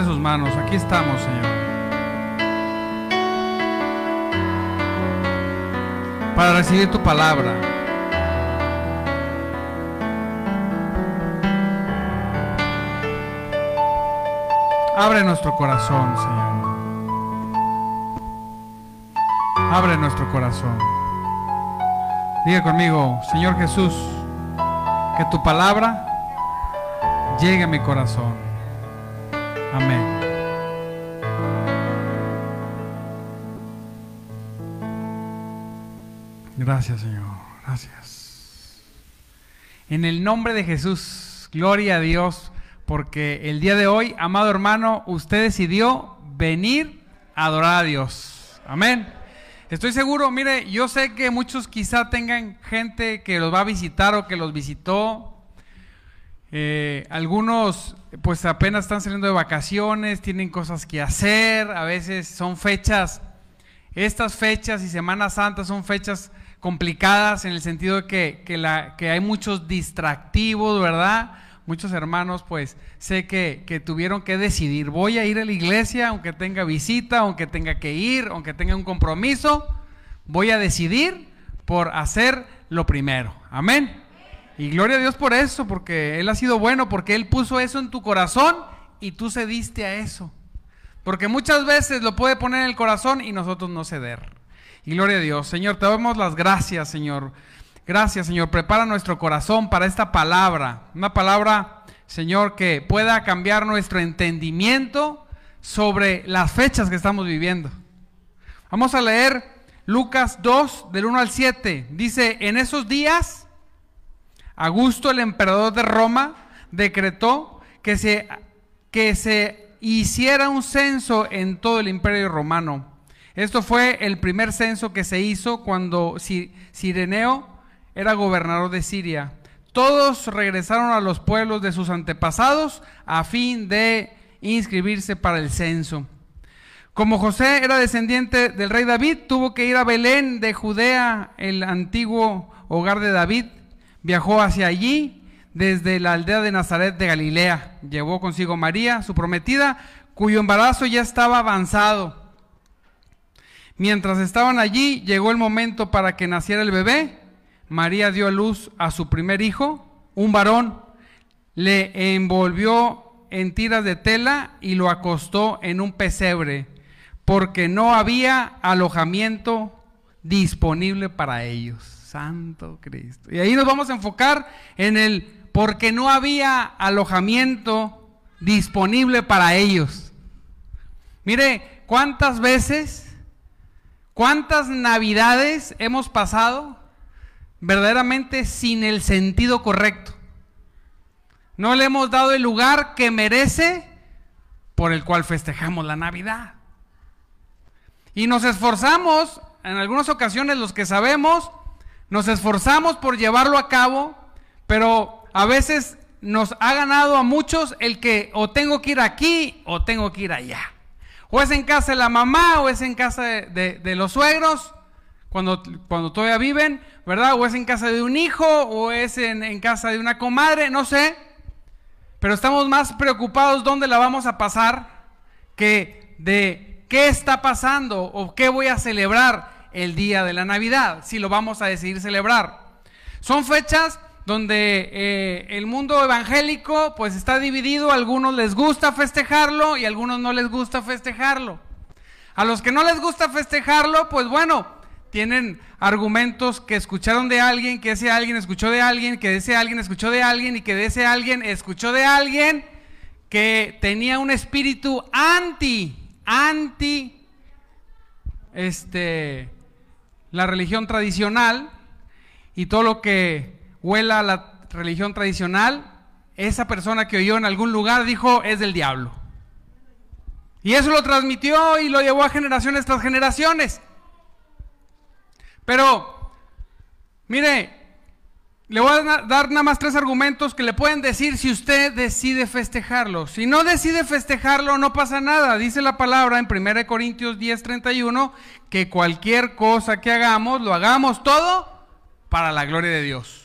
sus manos. Aquí estamos, Señor. Para recibir tu palabra. Abre nuestro corazón, Señor. Abre nuestro corazón. Diga conmigo, Señor Jesús, que tu palabra llegue a mi corazón. Gracias, Señor. Gracias. En el nombre de Jesús, gloria a Dios, porque el día de hoy, amado hermano, usted decidió venir a adorar a Dios. Amén. Estoy seguro, mire, yo sé que muchos quizá tengan gente que los va a visitar o que los visitó. Eh, algunos pues apenas están saliendo de vacaciones, tienen cosas que hacer, a veces son fechas, estas fechas y Semana Santa son fechas complicadas en el sentido de que, que, la, que hay muchos distractivos, ¿verdad? Muchos hermanos pues sé que, que tuvieron que decidir, voy a ir a la iglesia aunque tenga visita, aunque tenga que ir, aunque tenga un compromiso, voy a decidir por hacer lo primero. Amén. Y gloria a Dios por eso, porque Él ha sido bueno, porque Él puso eso en tu corazón y tú cediste a eso. Porque muchas veces lo puede poner en el corazón y nosotros no ceder. Y gloria a Dios. Señor, te damos las gracias, Señor. Gracias, Señor. Prepara nuestro corazón para esta palabra. Una palabra, Señor, que pueda cambiar nuestro entendimiento sobre las fechas que estamos viviendo. Vamos a leer Lucas 2, del 1 al 7. Dice, en esos días Augusto, el emperador de Roma, decretó que se, que se hiciera un censo en todo el imperio romano. Esto fue el primer censo que se hizo cuando Sireneo era gobernador de Siria. Todos regresaron a los pueblos de sus antepasados a fin de inscribirse para el censo. Como José era descendiente del rey David, tuvo que ir a Belén de Judea, el antiguo hogar de David, Viajó hacia allí desde la aldea de Nazaret de Galilea. Llevó consigo María, su prometida, cuyo embarazo ya estaba avanzado. Mientras estaban allí, llegó el momento para que naciera el bebé. María dio a luz a su primer hijo, un varón. Le envolvió en tiras de tela y lo acostó en un pesebre, porque no había alojamiento disponible para ellos. Santo Cristo. Y ahí nos vamos a enfocar en el porque no había alojamiento disponible para ellos. Mire, ¿cuántas veces, cuántas navidades hemos pasado verdaderamente sin el sentido correcto? No le hemos dado el lugar que merece por el cual festejamos la Navidad. Y nos esforzamos, en algunas ocasiones los que sabemos, nos esforzamos por llevarlo a cabo, pero a veces nos ha ganado a muchos el que o tengo que ir aquí o tengo que ir allá. O es en casa de la mamá o es en casa de, los suegros, cuando, cuando todavía viven, ¿verdad? O es en casa de un hijo o es en, en casa de una comadre, no sé. Pero estamos más preocupados dónde la vamos a pasar que de qué está pasando o qué voy a celebrar el día de la Navidad, si lo vamos a decidir celebrar. Son fechas donde eh, el mundo evangélico pues está dividido, a algunos les gusta festejarlo y a algunos no les gusta festejarlo. A los que no les gusta festejarlo, pues bueno, tienen argumentos que escucharon de alguien, que ese alguien escuchó de alguien, que ese alguien escuchó de alguien y que de ese alguien escuchó de alguien que tenía un espíritu anti, anti, este, la religión tradicional y todo lo que huela a la religión tradicional, esa persona que oyó en algún lugar dijo es del diablo. Y eso lo transmitió y lo llevó a generaciones tras generaciones. Pero, mire, le voy a dar nada más tres argumentos que le pueden decir si usted decide festejarlo. Si no decide festejarlo, no pasa nada. Dice la palabra en 1 Corintios 10, 31, que cualquier cosa que hagamos, lo hagamos todo para la gloria de Dios.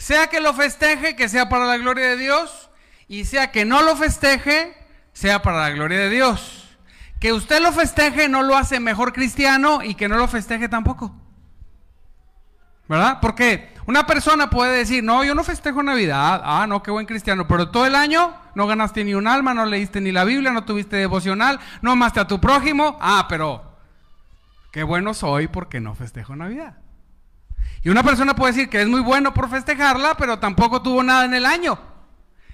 Sea que lo festeje, que sea para la gloria de Dios, y sea que no lo festeje, sea para la gloria de Dios. Que usted lo festeje no lo hace mejor cristiano y que no lo festeje tampoco. ¿Verdad? Porque una persona puede decir, no, yo no festejo Navidad, ah, no, qué buen cristiano, pero todo el año no ganaste ni un alma, no leíste ni la Biblia, no tuviste devocional, no amaste a tu prójimo, ah, pero qué bueno soy porque no festejo Navidad. Y una persona puede decir que es muy bueno por festejarla, pero tampoco tuvo nada en el año.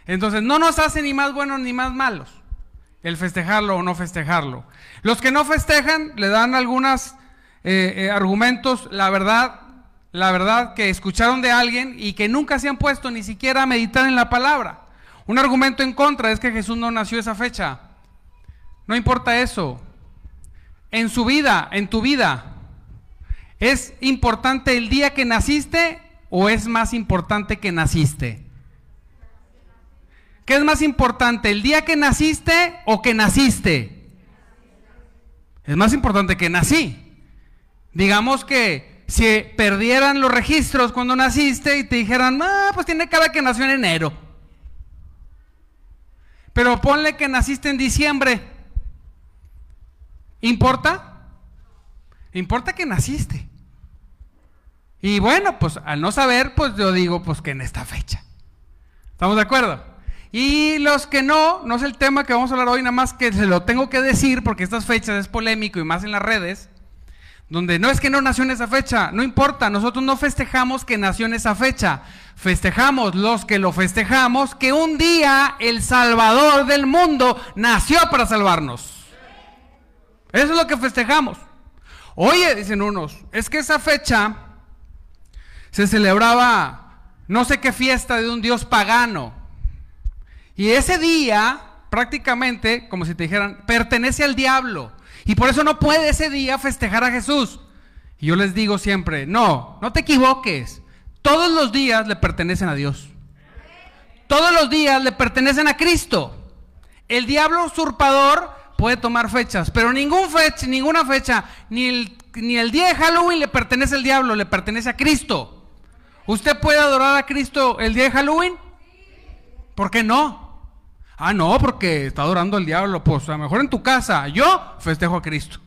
Entonces no nos hace ni más buenos ni más malos el festejarlo o no festejarlo. Los que no festejan le dan algunos eh, eh, argumentos, la verdad, la verdad que escucharon de alguien y que nunca se han puesto ni siquiera a meditar en la palabra. Un argumento en contra es que Jesús no nació esa fecha. No importa eso. En su vida, en tu vida, ¿es importante el día que naciste o es más importante que naciste? ¿Qué es más importante, el día que naciste o que naciste? Es más importante que nací. Digamos que si perdieran los registros cuando naciste y te dijeran, ah, pues tiene cara que nació en enero. Pero ponle que naciste en diciembre. ¿Importa? Importa que naciste. Y bueno, pues al no saber, pues yo digo, pues que en esta fecha. ¿Estamos de acuerdo? Y los que no, no es el tema que vamos a hablar hoy, nada más que se lo tengo que decir porque estas fechas es polémico y más en las redes donde no es que no nació en esa fecha, no importa, nosotros no festejamos que nació en esa fecha, festejamos los que lo festejamos, que un día el Salvador del mundo nació para salvarnos. Eso es lo que festejamos. Oye, dicen unos, es que esa fecha se celebraba no sé qué fiesta de un dios pagano. Y ese día, prácticamente, como si te dijeran, pertenece al diablo. Y por eso no puede ese día festejar a Jesús. Y yo les digo siempre, no, no te equivoques. Todos los días le pertenecen a Dios. Todos los días le pertenecen a Cristo. El diablo usurpador puede tomar fechas, pero ningún fecha, ninguna fecha, ni el, ni el día de Halloween le pertenece al diablo, le pertenece a Cristo. ¿Usted puede adorar a Cristo el día de Halloween? ¿Por qué no? Ah, no, porque está adorando al diablo. Pues a lo mejor en tu casa. Yo festejo a Cristo.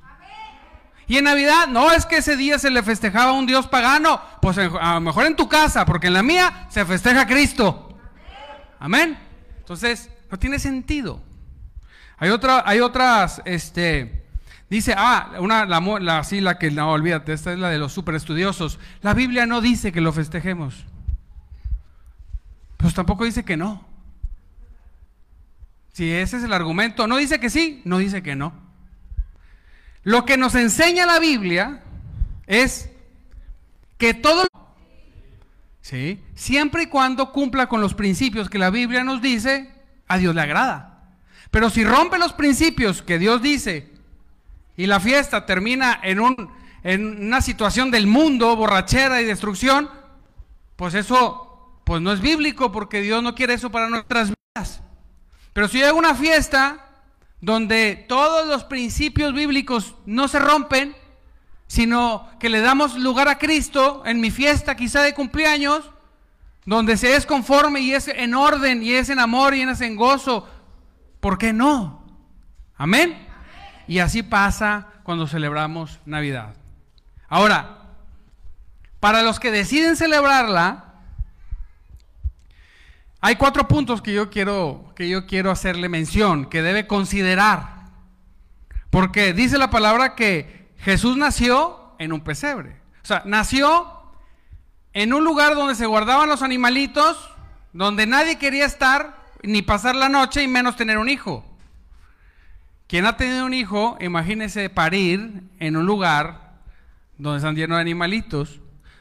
Y en Navidad, no es que ese día se le festejaba a un Dios pagano. Pues a lo mejor en tu casa, porque en la mía se festeja a Cristo. Amén. Entonces, no tiene sentido. Hay otra, hay otras, este, dice, ah, una, la, la, sí, la que, no, olvídate, esta es la de los super estudiosos. La Biblia no dice que lo festejemos. Pues tampoco dice que no. Si ese es el argumento, no dice que sí, no dice que no. Lo que nos enseña la Biblia es que todo, ¿sí? siempre y cuando cumpla con los principios que la Biblia nos dice, a Dios le agrada. Pero si rompe los principios que Dios dice y la fiesta termina en, un, en una situación del mundo, borrachera y destrucción, pues eso pues no es bíblico porque Dios no quiere eso para nuestras vidas. Pero si hay una fiesta donde todos los principios bíblicos no se rompen, sino que le damos lugar a Cristo en mi fiesta quizá de cumpleaños, donde se es conforme y es en orden y es en amor y es en gozo, ¿por qué no? Amén. Y así pasa cuando celebramos Navidad. Ahora, para los que deciden celebrarla, hay cuatro puntos que yo quiero, que yo quiero hacerle mención, que debe considerar. Porque dice la palabra que Jesús nació en un pesebre. O sea, nació en un lugar donde se guardaban los animalitos, donde nadie quería estar, ni pasar la noche, y menos tener un hijo. Quien ha tenido un hijo, imagínese parir en un lugar donde están llenos de animalitos,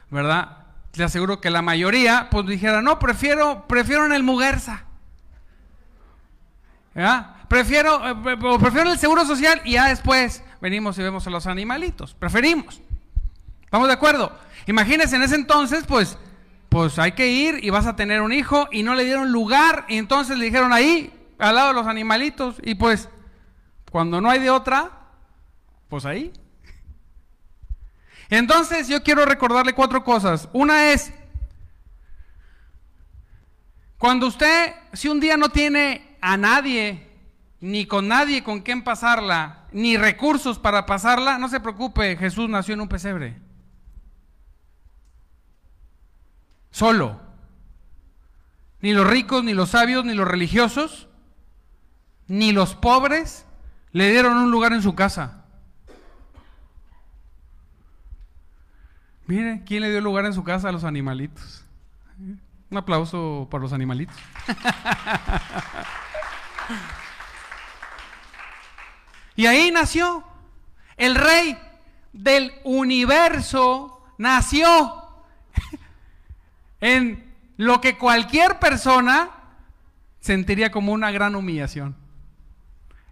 ¿verdad? le aseguro que la mayoría pues dijera, no, prefiero, prefiero en el Muguerza. Prefiero, eh, prefiero el seguro social y ya después venimos y vemos a los animalitos. Preferimos. ¿Estamos de acuerdo? Imagínense en ese entonces, pues, pues hay que ir y vas a tener un hijo y no le dieron lugar y entonces le dijeron ahí, al lado de los animalitos y pues, cuando no hay de otra, pues ahí. Entonces yo quiero recordarle cuatro cosas. Una es, cuando usted, si un día no tiene a nadie ni con nadie con quien pasarla, ni recursos para pasarla, no se preocupe, Jesús nació en un pesebre. Solo. Ni los ricos, ni los sabios, ni los religiosos, ni los pobres le dieron un lugar en su casa. Mire, ¿quién le dio lugar en su casa a los animalitos? Un aplauso para los animalitos. y ahí nació el rey del universo, nació en lo que cualquier persona sentiría como una gran humillación.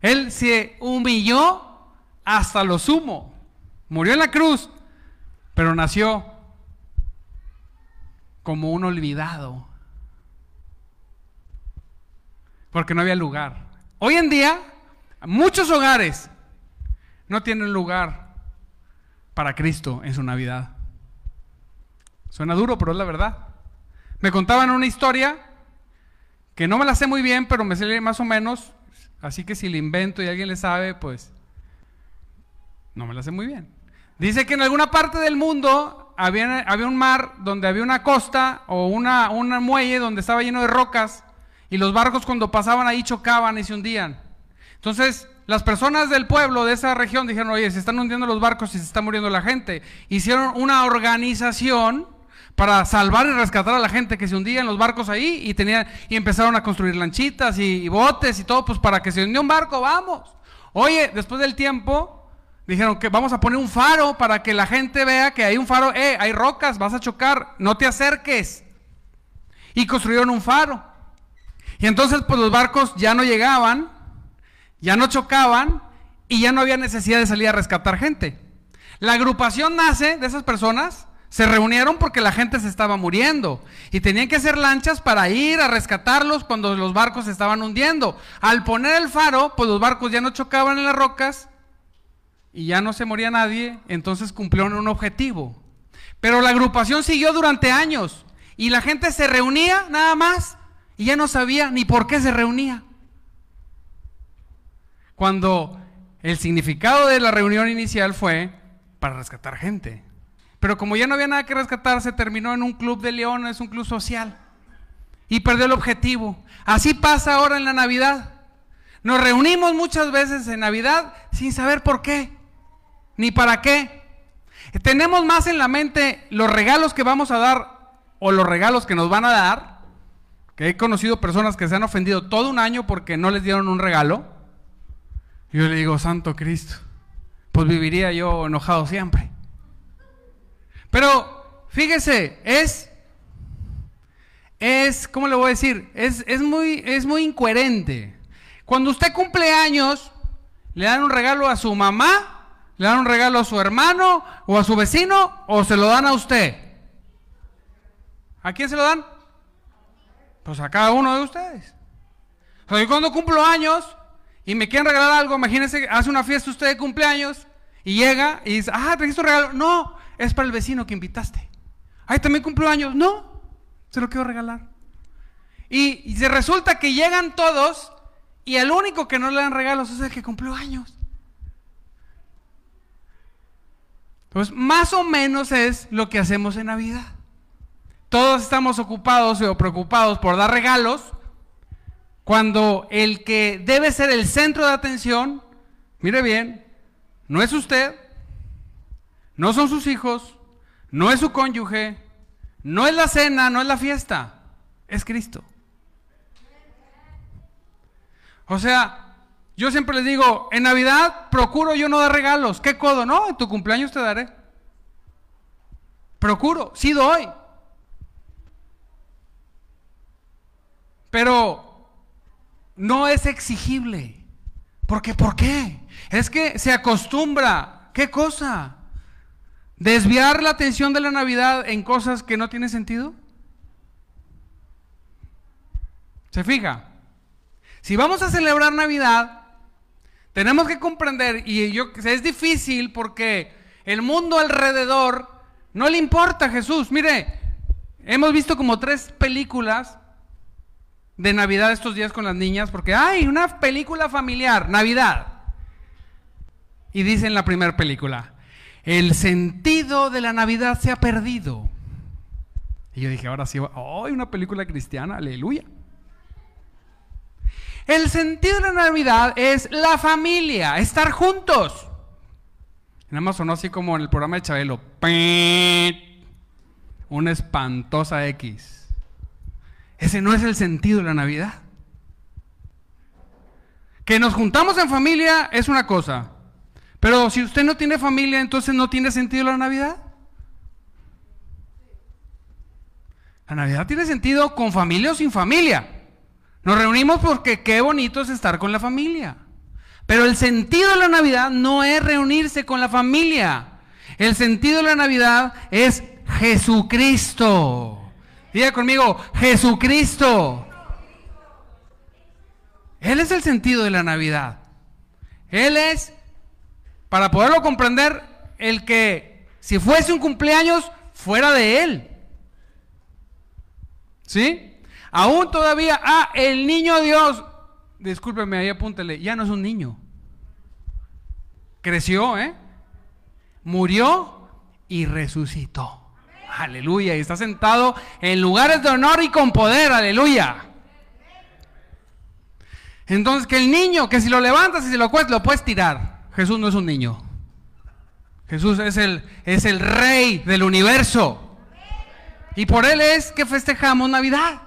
Él se humilló hasta lo sumo. Murió en la cruz, pero nació como un olvidado. Porque no había lugar. Hoy en día, muchos hogares no tienen lugar para Cristo en su Navidad. Suena duro, pero es la verdad. Me contaban una historia que no me la sé muy bien, pero me sé más o menos. Así que si le invento y alguien le sabe, pues no me la sé muy bien. Dice que en alguna parte del mundo había, había un mar donde había una costa o una, un muelle donde estaba lleno de rocas y los barcos cuando pasaban ahí chocaban y se hundían. Entonces, las personas del pueblo de esa región dijeron, oye, se están hundiendo los barcos y se está muriendo la gente. Hicieron una organización para salvar y rescatar a la gente que se hundía en los barcos ahí y, tenían, y empezaron a construir lanchitas y, botes y todo, pues para que se hundiera un barco, vamos. Oye, después del tiempo, dijeron que vamos a poner un faro para que la gente vea que hay un faro, eh, hay rocas, vas a chocar, no te acerques. Y construyeron un faro. Y entonces, pues los barcos ya no llegaban, ya no chocaban y ya no había necesidad de salir a rescatar gente. La agrupación nace de esas personas se reunieron porque la gente se estaba muriendo y tenían que hacer lanchas para ir a rescatarlos cuando los barcos se estaban hundiendo. Al poner el faro, pues los barcos ya no chocaban en las rocas y ya no se moría nadie, entonces cumplieron un objetivo. Pero la agrupación siguió durante años y la gente se reunía nada más y ya no sabía ni por qué se reunía. Cuando el significado de la reunión inicial fue para rescatar gente. Pero como ya no había nada que rescatar, se terminó en un club de leones, un club social. Y perdió el objetivo. Así pasa ahora en la Navidad. Nos reunimos muchas veces en Navidad sin saber por qué, ni para qué. Tenemos más en la mente los regalos que vamos a dar o los regalos que nos van a dar, que he conocido personas que se han ofendido todo un año porque no les dieron un regalo. Y yo le digo, Santo Cristo, pues viviría yo enojado siempre. Pero fíjese, es, es, ¿cómo le voy a decir? Es, es, muy, es muy incoherente. Cuando usted cumple años, le dan un regalo a su mamá, le dan un regalo a su hermano o a su vecino o se lo dan a usted. ¿A quién se lo dan? Pues a cada uno de ustedes. O yo cuando cumplo años y me quieren regalar algo, imagínense, hace una fiesta usted de cumpleaños y llega y dice, ah, trajiste un regalo. No, es para el vecino que invitaste. Ay, también cumplió años. No, se lo quiero regalar. Y, resulta que llegan todos y el único que no le dan regalos es el que cumplió años. Entonces, más o menos es lo que hacemos en Navidad. Todos estamos ocupados o preocupados por dar regalos, cuando el que debe ser el centro de atención, mire bien, no es usted, no son sus hijos, no es su cónyuge, no es la cena, no es la fiesta, es Cristo. O sea, yo siempre les digo, en Navidad procuro yo no dar regalos. ¿Qué codo? No, en tu cumpleaños te daré. Procuro, sí doy. Pero no es exigible. Porque, ¿por qué? Es que se acostumbra. ¿Qué cosa? ¿Desviar la atención de la Navidad en cosas que no tienen sentido? ¿Se fija? Si vamos a celebrar Navidad, tenemos que comprender, y yo, es difícil porque el mundo alrededor no le importa a Jesús. Mire, hemos visto como tres películas de Navidad estos días con las niñas porque hay una película familiar, Navidad. Y dice en la primera película, el sentido de la Navidad se ha perdido. Y yo dije, ahora sí, ¡ay, una película cristiana! ¡Aleluya! El sentido de la Navidad es la familia, estar juntos. Nada más sonó así como en el programa de Chabelo. Una espantosa X. Ese no es el sentido de la Navidad. Que nos juntamos en familia es una cosa. Pero si usted no tiene familia, entonces no tiene sentido la Navidad. La Navidad tiene sentido con familia o sin familia. Nos reunimos porque qué bonito es estar con la familia. Pero el sentido de la Navidad no es reunirse con la familia. El sentido de la Navidad es Jesucristo. Diga conmigo, Jesucristo. Él es el sentido de la Navidad. Él es, para poderlo comprender, el que si fuese un cumpleaños, fuera de Él. ¿Sí? Aún todavía, ah, el niño Dios, discúlpeme, ahí apúntele, ya no es un niño. Creció, ¿eh? Murió y resucitó. Aleluya. Y está sentado en lugares de honor y con poder. Aleluya. Entonces, que el niño, que si lo levantas y si lo cuestas, lo puedes tirar. Jesús no es un niño. Jesús es el, es el rey del universo. Y por él es que festejamos Navidad.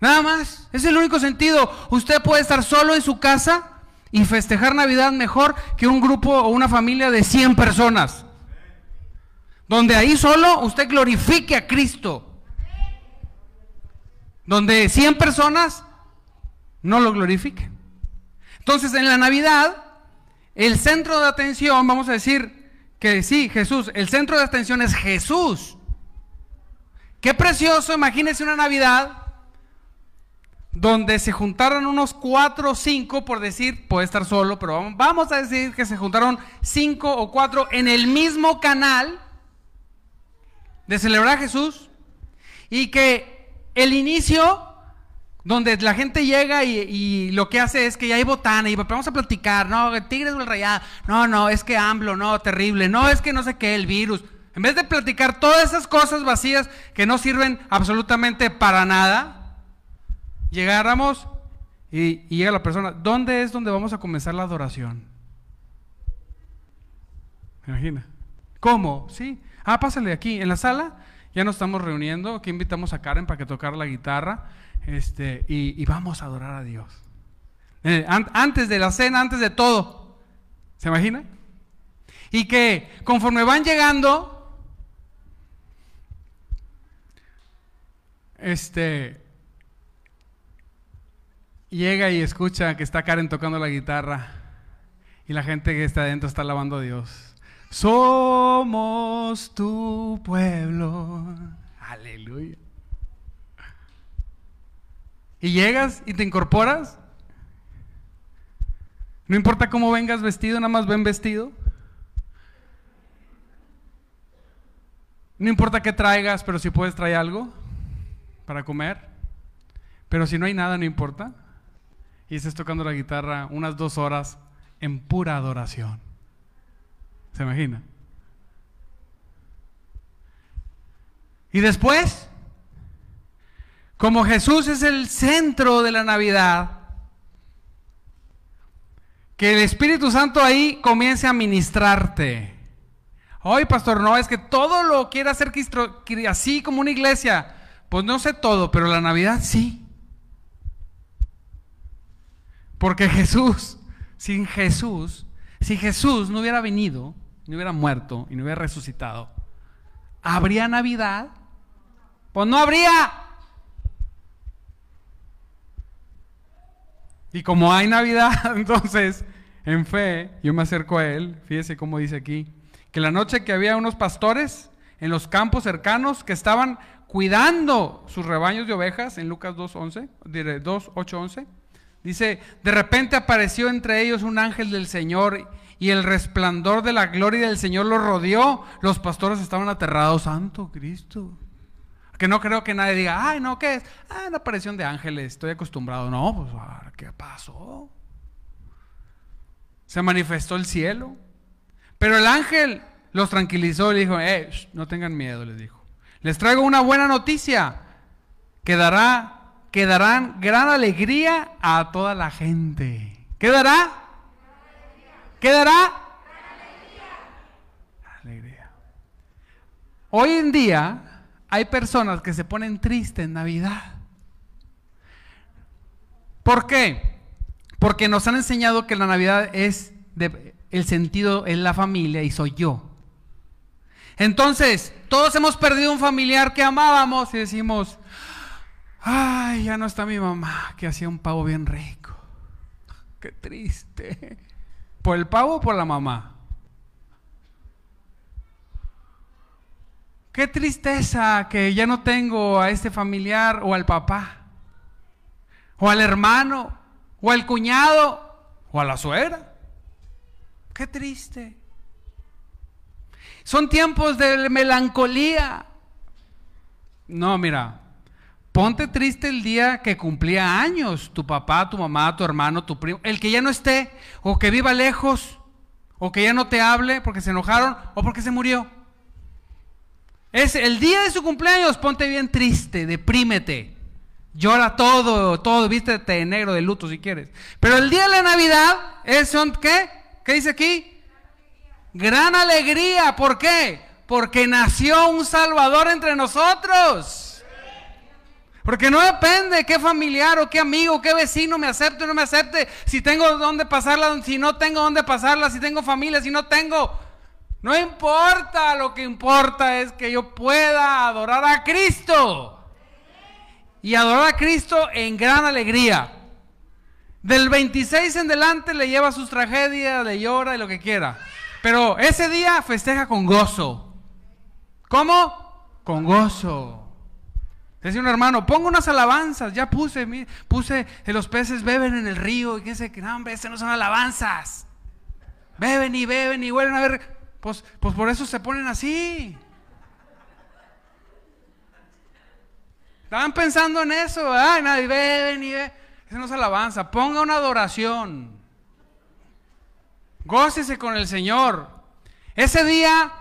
Nada más. Es el único sentido. Usted puede estar solo en su casa y festejar Navidad mejor que un grupo o una familia de 100 personas. Donde ahí solo usted glorifique a Cristo. Donde 100 personas no lo glorifiquen. Entonces en la Navidad, el centro de atención, vamos a decir que sí, Jesús, el centro de atención es Jesús. Qué precioso, imagínese una Navidad donde se juntaron unos cuatro o cinco, por decir, puede estar solo, pero vamos a decir que se juntaron cinco o cuatro en el mismo canal de celebrar a Jesús y que el inicio, donde la gente llega y, lo que hace es que ya hay botana y vamos a platicar, no, Tigres del Rayado, no, no, es que AMLO, no, terrible, no, es que no sé qué, el virus. En vez de platicar todas esas cosas vacías que no sirven absolutamente para nada, llegáramos y, llega la persona, ¿dónde es donde vamos a comenzar la adoración? Imagina. ¿Cómo? Sí. Ah, pásale aquí, en la sala. Ya nos estamos reuniendo. Aquí invitamos a Karen para que tocara la guitarra. Este, y, vamos a adorar a Dios. Eh, antes de la cena, antes de todo. ¿Se imagina? Y que conforme van llegando, este, llega y escucha que está Karen tocando la guitarra y la gente que está adentro está alabando a Dios. Somos tu pueblo. Aleluya. Y llegas y te incorporas. No importa cómo vengas vestido, nada más ven vestido. No importa qué traigas, pero si puedes traer algo para comer. Pero si no hay nada, no importa y estés tocando la guitarra unas dos horas en pura adoración. ¿Se imagina? Y después, como Jesús es el centro de la Navidad, que el Espíritu Santo ahí comience a ministrarte. Hoy, pastor, no, es que todo lo quiere hacer así como una iglesia. Pues no sé todo, pero la Navidad sí. Porque Jesús, sin Jesús, si Jesús no hubiera venido, no hubiera muerto y no hubiera resucitado, ¿habría Navidad? Pues no habría. Y como hay Navidad, entonces, en fe, yo me acerco a él, fíjese cómo dice aquí, que la noche que había unos pastores en los campos cercanos que estaban cuidando sus rebaños de ovejas, en Lucas 2.11, 2, 8, 11, Dice, de repente apareció entre ellos un ángel del Señor y el resplandor de la gloria del Señor los rodeó. Los pastores estaban aterrados. Santo Cristo. Que no creo que nadie diga, ay, no, ¿qué es? Ah, una aparición de ángeles, estoy acostumbrado. No, pues, ah, ¿qué pasó? Se manifestó el cielo. Pero el ángel los tranquilizó y le dijo, eh, no tengan miedo, les dijo. Les traigo una buena noticia que dará, que darán gran alegría a toda la gente. ¿Qué dará? ¿Qué dará? Alegría. Hoy en día hay personas que se ponen tristes en Navidad. ¿Por qué? Porque nos han enseñado que la Navidad es el sentido es la familia y soy yo. Entonces, todos hemos perdido un familiar que amábamos y decimos, ay, ya no está mi mamá, que hacía un pavo bien rico. Qué triste. ¿Por el pavo o por la mamá? Qué tristeza que ya no tengo a este familiar o al papá, o al hermano, o al cuñado, o a la suegra. Qué triste. Son tiempos de melancolía. No, mira, ponte triste el día que cumplía años tu papá, tu mamá, tu hermano, tu primo, el que ya no esté, o que viva lejos, o que ya no te hable porque se enojaron o porque se murió. Es el día de su cumpleaños, ponte bien triste, deprímete. Llora todo, todo, vístete de negro, de luto si quieres. Pero el día de la Navidad, es son, ¿qué? ¿Qué dice aquí? Gran alegría. ¿Por qué? Porque nació un Salvador entre nosotros. Porque no depende qué familiar o qué amigo, qué vecino me acepte o no me acepte, si tengo dónde pasarla, si no tengo dónde pasarla, si tengo familia, si no tengo. No importa, lo que importa es que yo pueda adorar a Cristo. Y adorar a Cristo en gran alegría. Del 26 en delante le lleva sus tragedias, le llora y lo que quiera. Pero ese día festeja con gozo. ¿Cómo? Con gozo. Decía un hermano, pongo unas alabanzas, ya puse, puse los peces beben en el río y que que no, hombre, esas no son alabanzas. Beben y beben y vuelven a ver, pues, pues por eso se ponen así. Estaban pensando en eso, ay, y beben y beben. Esa no es alabanza, ponga una adoración. Gócese con el Señor. Ese día,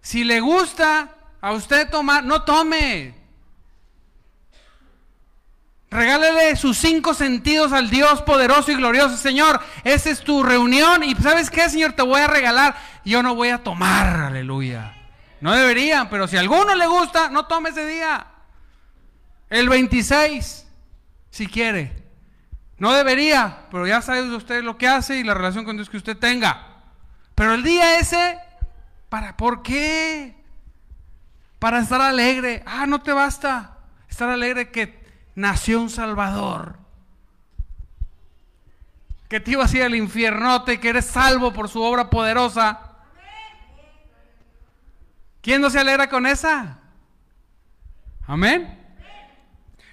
si le gusta a usted tomar, no tome. Regálele sus cinco sentidos al Dios poderoso y glorioso. Señor, esa es tu reunión. Y ¿sabes qué, Señor? Te voy a regalar. Yo no voy a tomar, aleluya. No deberían, pero si a alguno le gusta, no tome ese día. El 26, si quiere. No debería, pero ya sabe usted lo que hace y la relación con Dios que usted tenga. Pero el día ese, ¿para por qué? Para estar alegre. Ah, no te basta estar alegre que nació un Salvador. Que te iba así al infiernote, que eres salvo por su obra poderosa. ¿Quién no se alegra con esa? Amén.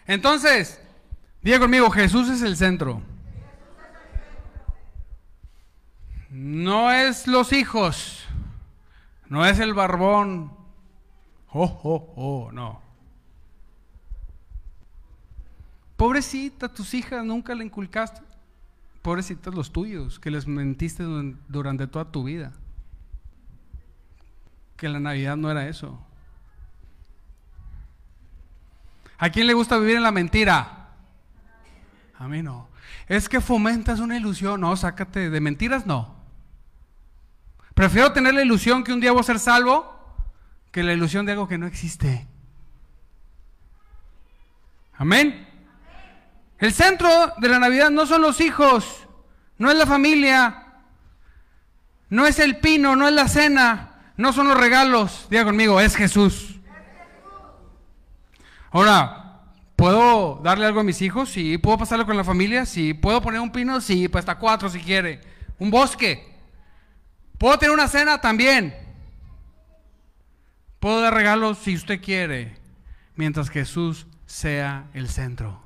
Entonces, Diga conmigo, Jesús es el centro. No es los hijos, no es el barbón. Oh, oh, oh, no. Pobrecita, tus hijas nunca le inculcaste. Pobrecitas los tuyos, que les mentiste durante toda tu vida. Que la Navidad no era eso. ¿A quién le gusta vivir en la mentira? A mí no. Es que fomentas una ilusión. No, sácate de mentiras, no. Prefiero tener la ilusión que un día voy a ser salvo que la ilusión de algo que no existe. Amén. El centro de la Navidad no son los hijos, no es la familia, no es el pino, no es la cena, no son los regalos. Diga conmigo, es Jesús. Ahora, ¿Puedo darle algo a mis hijos? Sí. ¿Puedo pasarlo con la familia? Sí. ¿Puedo poner un pino? Sí, pues hasta cuatro si quiere. Un bosque. ¿Puedo tener una cena? También. ¿Puedo dar regalos si usted quiere? Mientras Jesús sea el centro.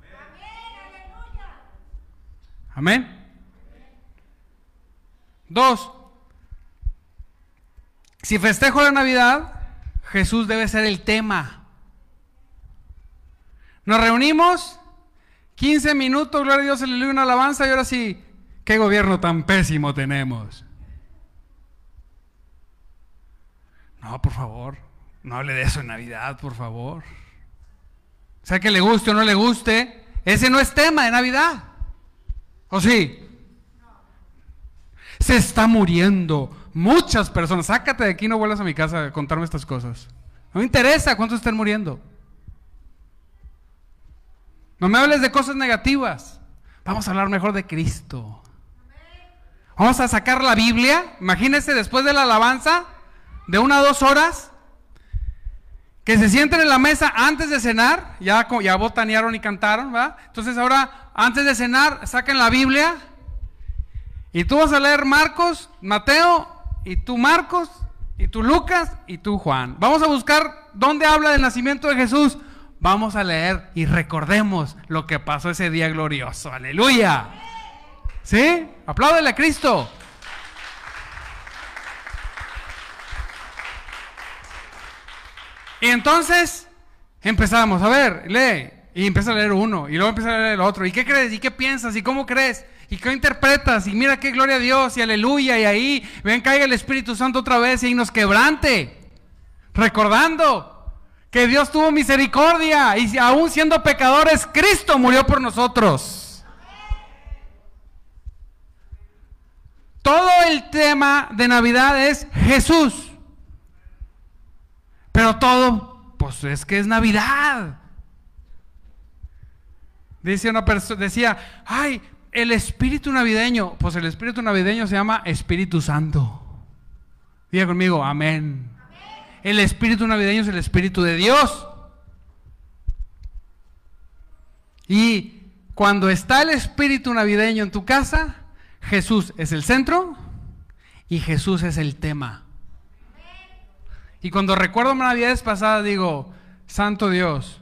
Amén. Dos. Si festejo la Navidad, Jesús debe ser el tema. Nos reunimos, 15 minutos, gloria a Dios, le dio una alabanza y ahora sí, qué gobierno tan pésimo tenemos. No, por favor, no hable de eso en Navidad, por favor. O sea que le guste o no le guste, ese no es tema de Navidad. ¿O sí? Se está muriendo muchas personas. Sácate de aquí, no vuelvas a mi casa a contarme estas cosas. No me interesa cuántos estén muriendo. No me hables de cosas negativas. Vamos a hablar mejor de Cristo. Vamos a sacar la Biblia. Imagínense después de la alabanza de una a dos horas. Que se sienten en la mesa antes de cenar. Ya, ya botanearon y cantaron, ¿va? Entonces ahora, antes de cenar, saquen la Biblia. Y tú vas a leer Marcos, Mateo, y tú Marcos, y tú Lucas, y tú Juan. Vamos a buscar dónde habla del nacimiento de Jesús vamos a leer y recordemos lo que pasó ese día glorioso. Aleluya. ¿Sí? Apláudele a Cristo. Y entonces empezamos, a ver, lee. Y empieza a leer uno, y luego empieza a leer el otro. ¿Y qué crees? ¿Y qué piensas? ¿Y cómo crees? ¿Y qué interpretas? Y mira qué gloria a Dios, y aleluya, y ahí ven caiga el Espíritu Santo otra vez y nos quebrante. Recordando que Dios tuvo misericordia y aún siendo pecadores, Cristo murió por nosotros. Todo el tema de Navidad es Jesús. Pero todo, pues es que es Navidad. Dice una persona, decía, ay, el espíritu navideño. Pues el espíritu navideño se llama Espíritu Santo. Diga conmigo, amén. El espíritu navideño es el espíritu de Dios. Y cuando está el espíritu navideño en tu casa, Jesús es el centro y Jesús es el tema. Y cuando recuerdo navidades pasadas digo, Santo Dios,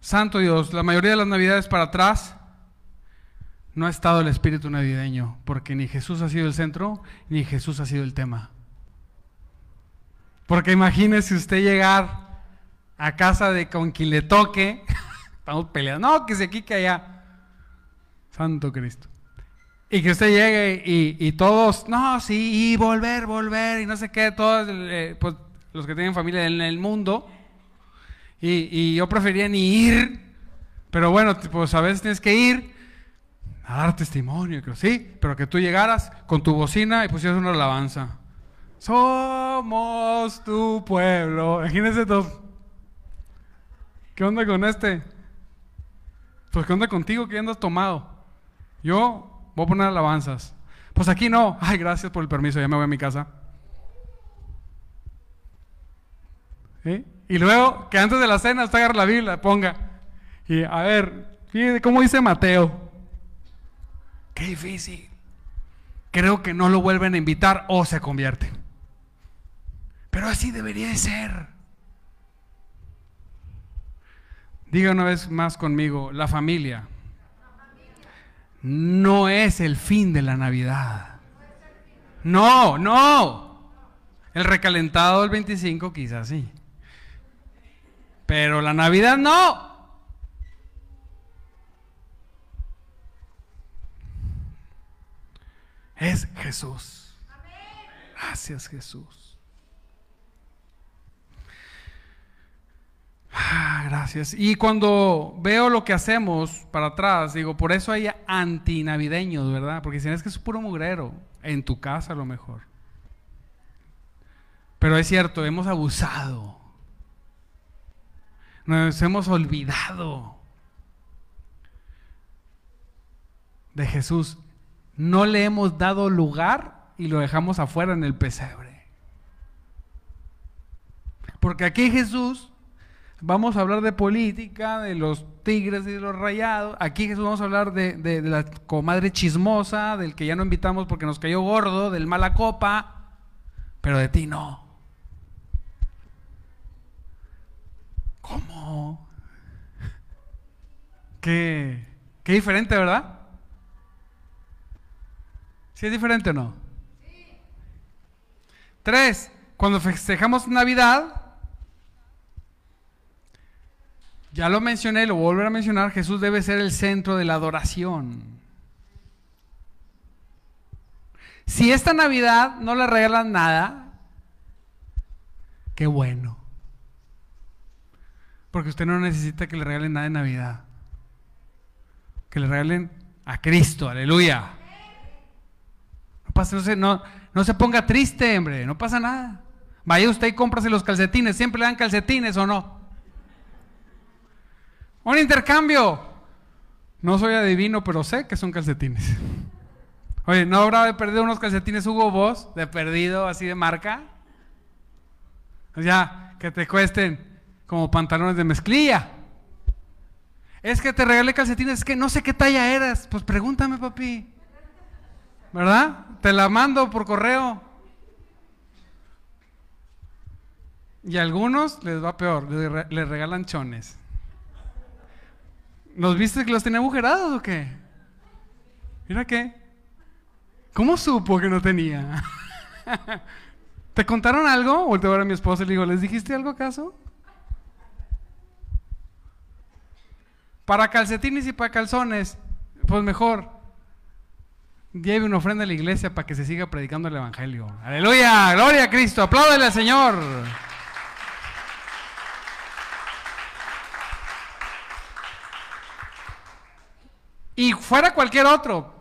Santo Dios, la mayoría de las navidades para atrás no ha estado el espíritu navideño, porque ni Jesús ha sido el centro, ni Jesús ha sido el tema. Porque imagínese usted llegar a casa de con quien le toque, estamos peleando, no, que se aquí, que allá. Santo Cristo. Y que usted llegue y, todos, no, sí, y volver, volver, y no sé qué, todos eh, pues, los que tienen familia en el mundo. Y, yo prefería ni ir, pero bueno, pues a veces tienes que ir a dar testimonio, sí, pero que tú llegaras con tu bocina y pusieras una alabanza. Somos tu pueblo. Imagínense todos. ¿Qué onda con este? Pues ¿qué onda contigo que andas tomado? Yo voy a poner alabanzas. Pues aquí no. Ay, gracias por el permiso, ya me voy a mi casa. Y luego, que antes de la cena usted agarra la Biblia, ponga. Y a ver, cómo dice Mateo. Qué difícil. Creo que no lo vuelven a invitar o se convierte. Pero así debería de ser. Diga una vez más conmigo, la familia no es el fin de la Navidad. No, no. El recalentado del 25 quizás sí. Pero la Navidad no. Es Jesús. Gracias Jesús. Ah, gracias. Y cuando veo lo que hacemos para atrás, digo, por eso hay antinavideños, ¿verdad? Porque si no es que es puro mugrero, en tu casa a lo mejor. Pero es cierto, hemos abusado. Nos hemos olvidado de Jesús. No le hemos dado lugar y lo dejamos afuera en el pesebre. Porque aquí Jesús Vamos a hablar de política, de los tigres y de los rayados. Aquí Jesús vamos a hablar de, la comadre chismosa, del que ya no invitamos porque nos cayó gordo, del mala copa, pero de ti no. ¿Cómo? Qué, qué diferente, ¿verdad? ¿Sí es diferente o no? Tres, cuando festejamos Navidad, Ya lo mencioné, lo voy a mencionar, Jesús debe ser el centro de la adoración. Si esta Navidad no le regalan nada, qué bueno. Porque usted no necesita que le regalen nada de Navidad. Que le regalen a Cristo, aleluya. No, pasa, no, se, no, no se ponga triste, hombre, no pasa nada. Vaya usted y cómprase los calcetines, siempre le dan calcetines o no. Un intercambio. No soy adivino, pero sé que son calcetines. Oye, ¿no habrá de perdido unos calcetines Hugo Boss de perdido así de marca? O sea, que te cuesten como pantalones de mezclilla. Es que te regalé calcetines, es que no sé qué talla eras. Pues pregúntame, papi. ¿Verdad? Te la mando por correo. Y a algunos les va peor, les, regalan chones. ¿Los viste que los tenía agujerados o qué? Mira qué. ¿Cómo supo que no tenía? ¿Te contaron algo? Volteo a ver a mi esposa y le digo, ¿les dijiste algo acaso? Para calcetines y para calzones, pues mejor lleve una ofrenda a la iglesia para que se siga predicando el Evangelio. Aleluya, gloria a Cristo, apláudele al Señor. Y fuera cualquier otro,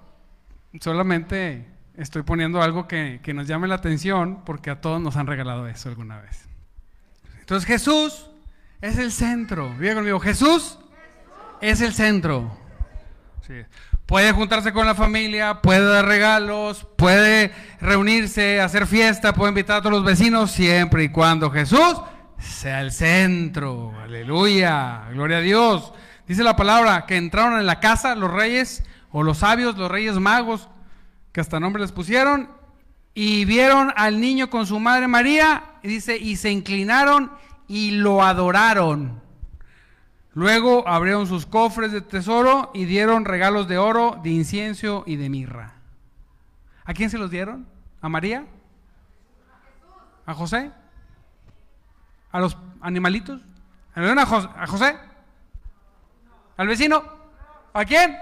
solamente estoy poniendo algo que, que, nos llame la atención porque a todos nos han regalado eso alguna vez. Entonces Jesús es el centro. Diga conmigo, Jesús es el centro. Puede juntarse con la familia, puede dar regalos, puede reunirse, hacer fiesta, puede invitar a todos los vecinos, siempre y cuando Jesús sea el centro. Aleluya, gloria a Dios. Dice la palabra que entraron en la casa los reyes o los sabios, los reyes magos, que hasta nombre les pusieron, y vieron al niño con su madre María, y dice, y se inclinaron y lo adoraron. Luego abrieron sus cofres de tesoro y dieron regalos de oro, de incienso y de mirra. ¿A quién se los dieron? ¿A María? ¿A José? ¿A los animalitos? ¿A José? ¿Al vecino? ¿A quién?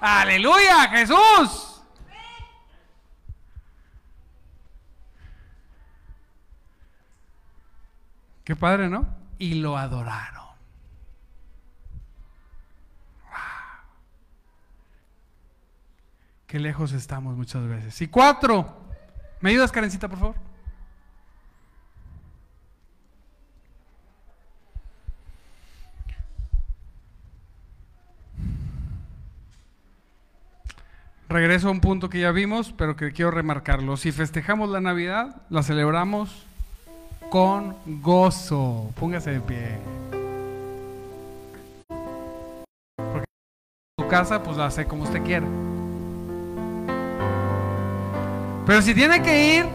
Aleluya, Jesús. Qué padre, ¿no? Y lo adoraron. Qué lejos estamos muchas veces. Y cuatro. ¿Me ayudas, Karencita, por favor? Regreso a un punto que ya vimos, pero que quiero remarcarlo. Si festejamos la Navidad, la celebramos con gozo. Póngase de pie. Porque su casa, pues la hace como usted quiera. Pero si tiene que ir,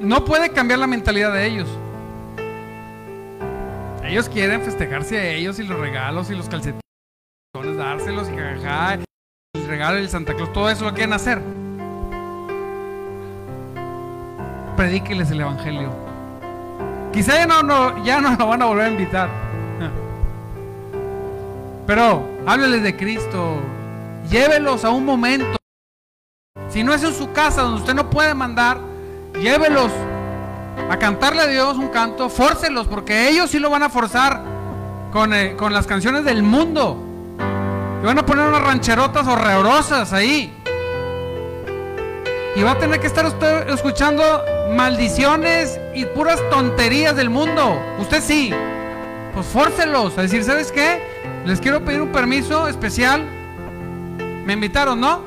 no puede cambiar la mentalidad de ellos. Ellos quieren festejarse a ellos y los regalos y los calcetines, dárselos y jajaja, el regalo del Santa Claus, todo eso lo quieren hacer. Predíqueles el Evangelio. Quizá ya no, no, ya no lo van a volver a invitar. Pero hábleles de Cristo, llévelos a un momento. Si no es en su casa donde usted no puede mandar, llévelos a cantarle a Dios un canto, fórcelos, porque ellos sí lo van a forzar con, eh, con las canciones del mundo. Y van a poner unas rancherotas horrorosas ahí. Y va a tener que estar usted escuchando maldiciones y puras tonterías del mundo. Usted sí. Pues fórcelos a decir, ¿sabes qué? Les quiero pedir un permiso especial me invitaron, ¿no?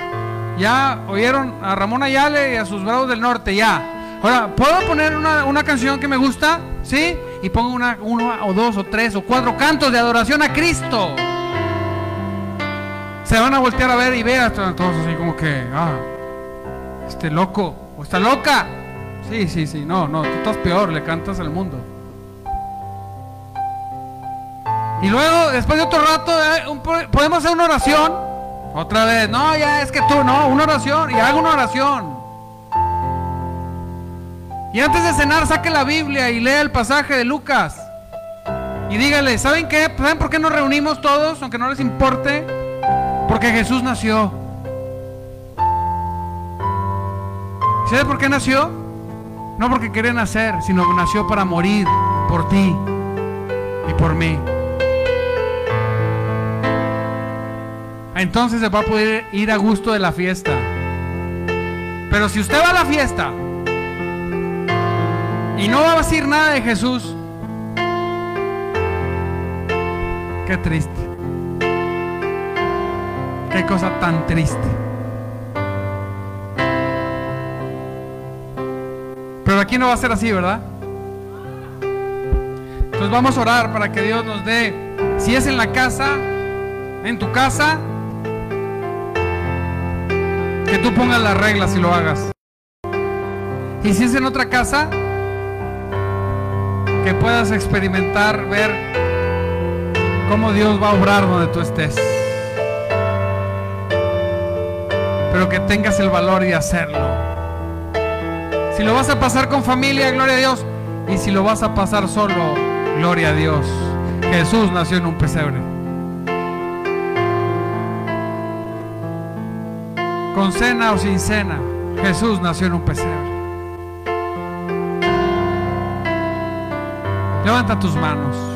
Ya oyeron a Ramón Ayale y a sus bravos del norte, ya. Ahora, ¿puedo poner una, canción que me gusta? ¿Sí? Y pongo una, uno o dos o tres o cuatro cantos de adoración a Cristo. Se van a voltear a ver y ver a todos así como que, ah, este loco o está loca. Sí, sí, sí, no, no, tú estás peor, le cantas al mundo. Y luego, después de otro rato, eh, podemos hacer una oración otra vez, no, ya es que tú, no, una oración, y hago una oración. Y antes de cenar, saque la Biblia y lea el pasaje de Lucas. Y dígale, ¿saben qué? ¿Saben por qué nos reunimos todos, aunque no les importe? Porque Jesús nació. ¿Sabe por qué nació? No porque quería nacer, sino que nació para morir por ti y por mí. Entonces se va a poder ir a gusto de la fiesta. Pero si usted va a la fiesta y no va a decir nada de Jesús, qué triste. Qué cosa tan triste. Pero aquí no va a ser así, ¿verdad? Entonces vamos a orar para que Dios nos dé, si es en la casa, en tu casa, que tú pongas las reglas y lo hagas. Y si es en otra casa, que puedas experimentar, ver cómo Dios va a obrar donde tú estés. Pero que tengas el valor de hacerlo. Si lo vas a pasar con familia, gloria a Dios. Y si lo vas a pasar solo, gloria a Dios. Jesús nació en un pesebre. Con cena o sin cena, Jesús nació en un pesebre. Levanta tus manos.